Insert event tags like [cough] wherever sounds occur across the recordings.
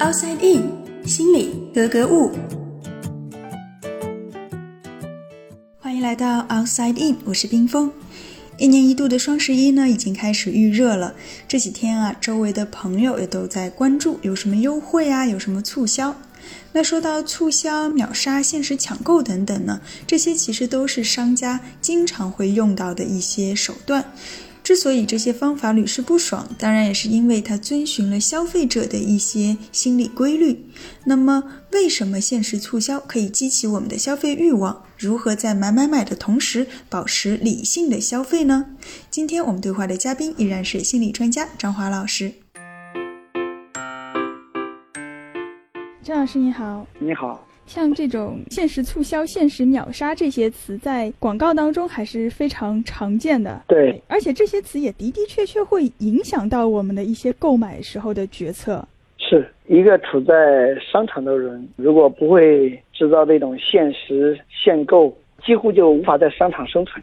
Outside In，心里格格物。欢迎来到 Outside In，我是冰峰。一年一度的双十一呢，已经开始预热了。这几天啊，周围的朋友也都在关注有什么优惠啊，有什么促销。那说到促销、秒杀、限时抢购等等呢，这些其实都是商家经常会用到的一些手段。之所以这些方法屡试不爽，当然也是因为它遵循了消费者的一些心理规律。那么，为什么限时促销可以激起我们的消费欲望？如何在买买买的同时保持理性的消费呢？今天我们对话的嘉宾依然是心理专家张华老师。张老师你好，你好。像这种限时促销、限时秒杀这些词，在广告当中还是非常常见的。对，而且这些词也的的确确会影响到我们的一些购买时候的决策。是一个处在商场的人，如果不会制造这种限时限购，几乎就无法在商场生存。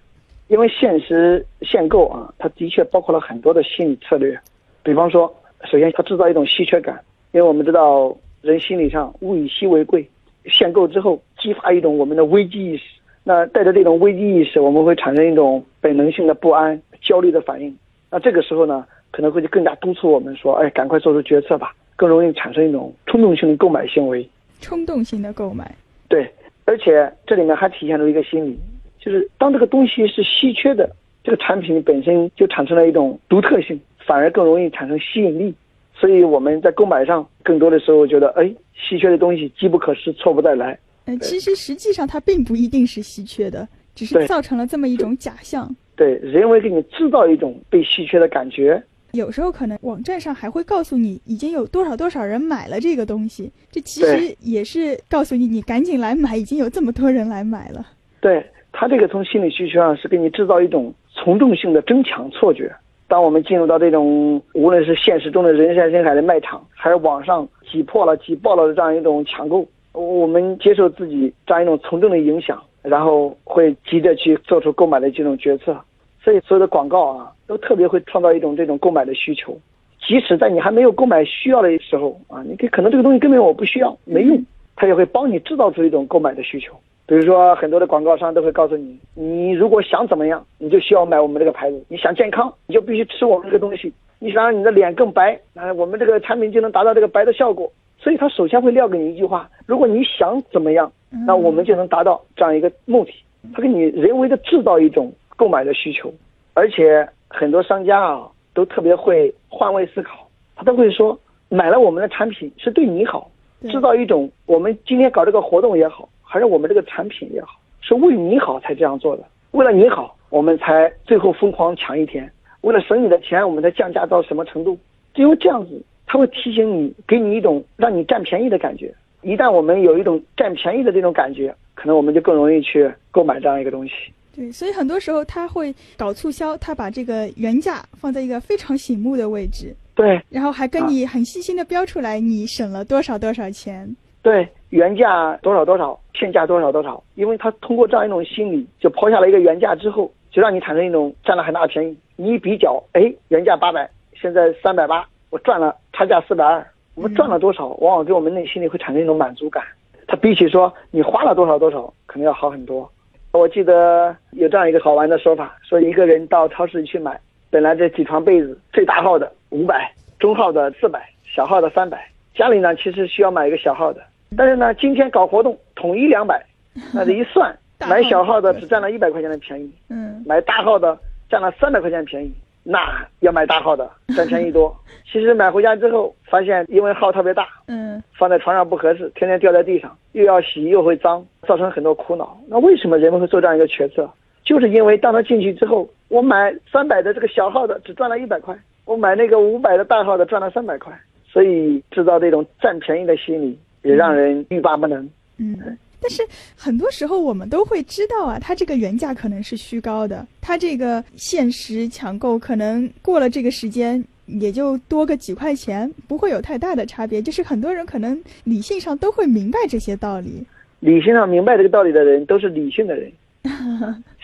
因为限时限购啊，它的确包括了很多的心理策略。比方说，首先它制造一种稀缺感，因为我们知道人心理上物以稀为贵。限购之后，激发一种我们的危机意识。那带着这种危机意识，我们会产生一种本能性的不安、焦虑的反应。那这个时候呢，可能会就更加督促我们说：“哎，赶快做出决策吧。”更容易产生一种冲动性的购买行为。冲动性的购买。对，而且这里面还体现出一个心理，就是当这个东西是稀缺的，这个产品本身就产生了一种独特性，反而更容易产生吸引力。所以我们在购买上，更多的时候觉得，哎，稀缺的东西机不可失，错不再来。嗯，其实实际上它并不一定是稀缺的，只是造成了这么一种假象。对，人为给你制造一种被稀缺的感觉。有时候可能网站上还会告诉你已经有多少多少人买了这个东西，这其实也是告诉你你赶紧来买，已经有这么多人来买了。对他这个从心理需求上是给你制造一种从众性的争抢错觉。当我们进入到这种无论是现实中的人山人海的卖场，还是网上挤破了、挤爆了的这样一种抢购，我们接受自己这样一种从众的影响，然后会急着去做出购买的这种决策。所以，所有的广告啊，都特别会创造一种这种购买的需求。即使在你还没有购买需要的时候啊，你可能这个东西根本我不需要，没用，它也会帮你制造出一种购买的需求。比如说，很多的广告商都会告诉你，你如果想怎么样，你就需要买我们这个牌子；你想健康，你就必须吃我们这个东西；你想让你的脸更白，那我们这个产品就能达到这个白的效果。所以，他首先会撂给你一句话：如果你想怎么样，那我们就能达到这样一个目的。他给你人为的制造一种购买的需求，而且很多商家啊都特别会换位思考，他都会说，买了我们的产品是对你好，制造一种我们今天搞这个活动也好。还是我们这个产品也好，是为你好才这样做的。为了你好，我们才最后疯狂抢一天。为了省你的钱，我们才降价到什么程度？因为这样子，他会提醒你，给你一种让你占便宜的感觉。一旦我们有一种占便宜的这种感觉，可能我们就更容易去购买这样一个东西。对，所以很多时候他会搞促销，他把这个原价放在一个非常醒目的位置。对，然后还跟你很细心的标出来，你省了多少多少钱。对，原价多少多少，现价多少多少，因为他通过这样一种心理，就抛下了一个原价之后，就让你产生一种占了很大的便宜。你一比较，哎，原价八百，现在三百八，我赚了差价四百二，我们赚了多少？往往给我们内心里会产生一种满足感。它比起说你花了多少多少，可能要好很多。我记得有这样一个好玩的说法，说一个人到超市去买，本来这几床被子，最大号的五百，中号的四百，小号的三百，家里呢其实需要买一个小号的。但是呢，今天搞活动统一两百，[laughs] 那这一算，买小号的只占了一百块钱的便宜，嗯，买大号的占了三百块钱便宜，那要买大号的 [laughs] 占便宜多。其实买回家之后发现，因为号特别大，嗯，放在床上不合适，天天掉在地上，又要洗又会脏，造成很多苦恼。那为什么人们会做这样一个决策？就是因为当他进去之后，我买三百的这个小号的只赚了一百块，我买那个五百的大号的赚了三百块，所以制造这种占便宜的心理。也让人欲罢不能。嗯，但是很多时候我们都会知道啊，它这个原价可能是虚高的，它这个限时抢购可能过了这个时间也就多个几块钱，不会有太大的差别。就是很多人可能理性上都会明白这些道理。理性上明白这个道理的人都是理性的人。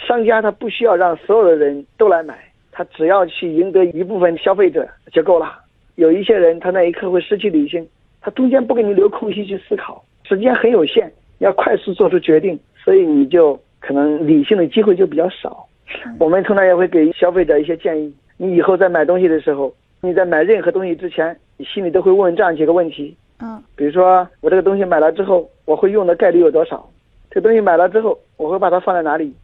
商家他不需要让所有的人都来买，他只要去赢得一部分消费者就够了。有一些人他那一刻会失去理性。它中间不给你留空隙去思考，时间很有限，要快速做出决定，所以你就可能理性的机会就比较少。我们通常也会给消费者一些建议：你以后在买东西的时候，你在买任何东西之前，你心里都会问这样几个问题。嗯，比如说我这个东西买了之后，我会用的概率有多少？这个东西买了之后，我会把它放在哪里？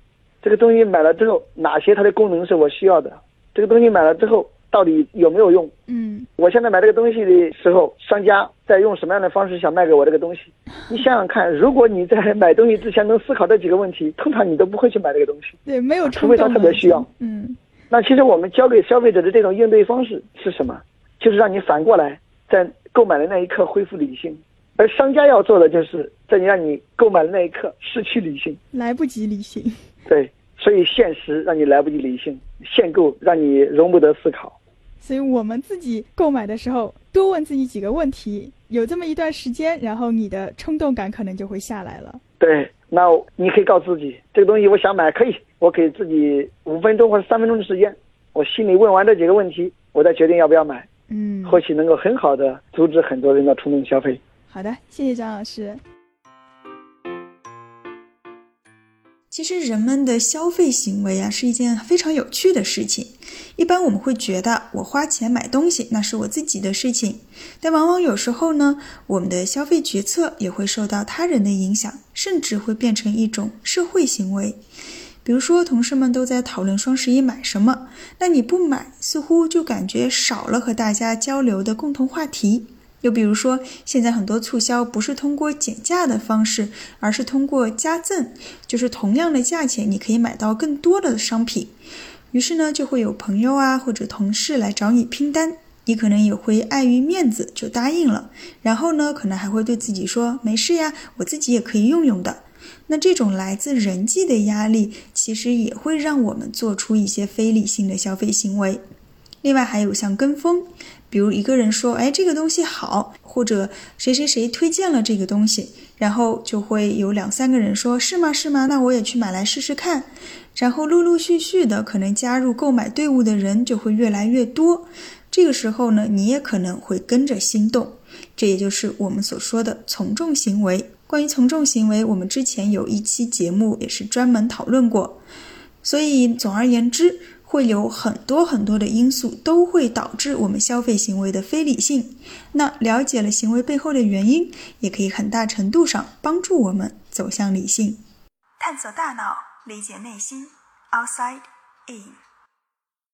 这个东西买了之后，哪些它的功能是我需要的？这个东西买了之后。到底有没有用？嗯，我现在买这个东西的时候，商家在用什么样的方式想卖给我这个东西？你想想看，如果你在买东西之前能思考这几个问题，通常你都不会去买这个东西。对，没有除非他特别需要。嗯，那其实我们教给消费者的这种应对方式是什么？就是让你反过来，在购买的那一刻恢复理性，而商家要做的就是在你让你购买的那一刻失去理性，来不及理性。对，所以现实让你来不及理性，限购让你容不得思考。所以我们自己购买的时候，多问自己几个问题，有这么一段时间，然后你的冲动感可能就会下来了。对，那你可以告诉自己，这个东西我想买，可以，我给自己五分钟或者三分钟的时间，我心里问完这几个问题，我再决定要不要买。嗯，或许能够很好的阻止很多人的冲动消费。好的，谢谢张老师。其实人们的消费行为啊，是一件非常有趣的事情。一般我们会觉得，我花钱买东西那是我自己的事情，但往往有时候呢，我们的消费决策也会受到他人的影响，甚至会变成一种社会行为。比如说，同事们都在讨论双十一买什么，那你不买，似乎就感觉少了和大家交流的共同话题。又比如说，现在很多促销不是通过减价的方式，而是通过加赠，就是同样的价钱，你可以买到更多的商品。于是呢，就会有朋友啊或者同事来找你拼单，你可能也会碍于面子就答应了。然后呢，可能还会对自己说：“没事呀，我自己也可以用用的。”那这种来自人际的压力，其实也会让我们做出一些非理性的消费行为。另外还有像跟风。比如一个人说：“哎，这个东西好。”或者谁谁谁推荐了这个东西，然后就会有两三个人说：“是吗？是吗？那我也去买来试试看。”然后陆陆续续的，可能加入购买队伍的人就会越来越多。这个时候呢，你也可能会跟着心动。这也就是我们所说的从众行为。关于从众行为，我们之前有一期节目也是专门讨论过。所以总而言之。会有很多很多的因素都会导致我们消费行为的非理性。那了解了行为背后的原因，也可以很大程度上帮助我们走向理性，探索大脑，理解内心。Outside in。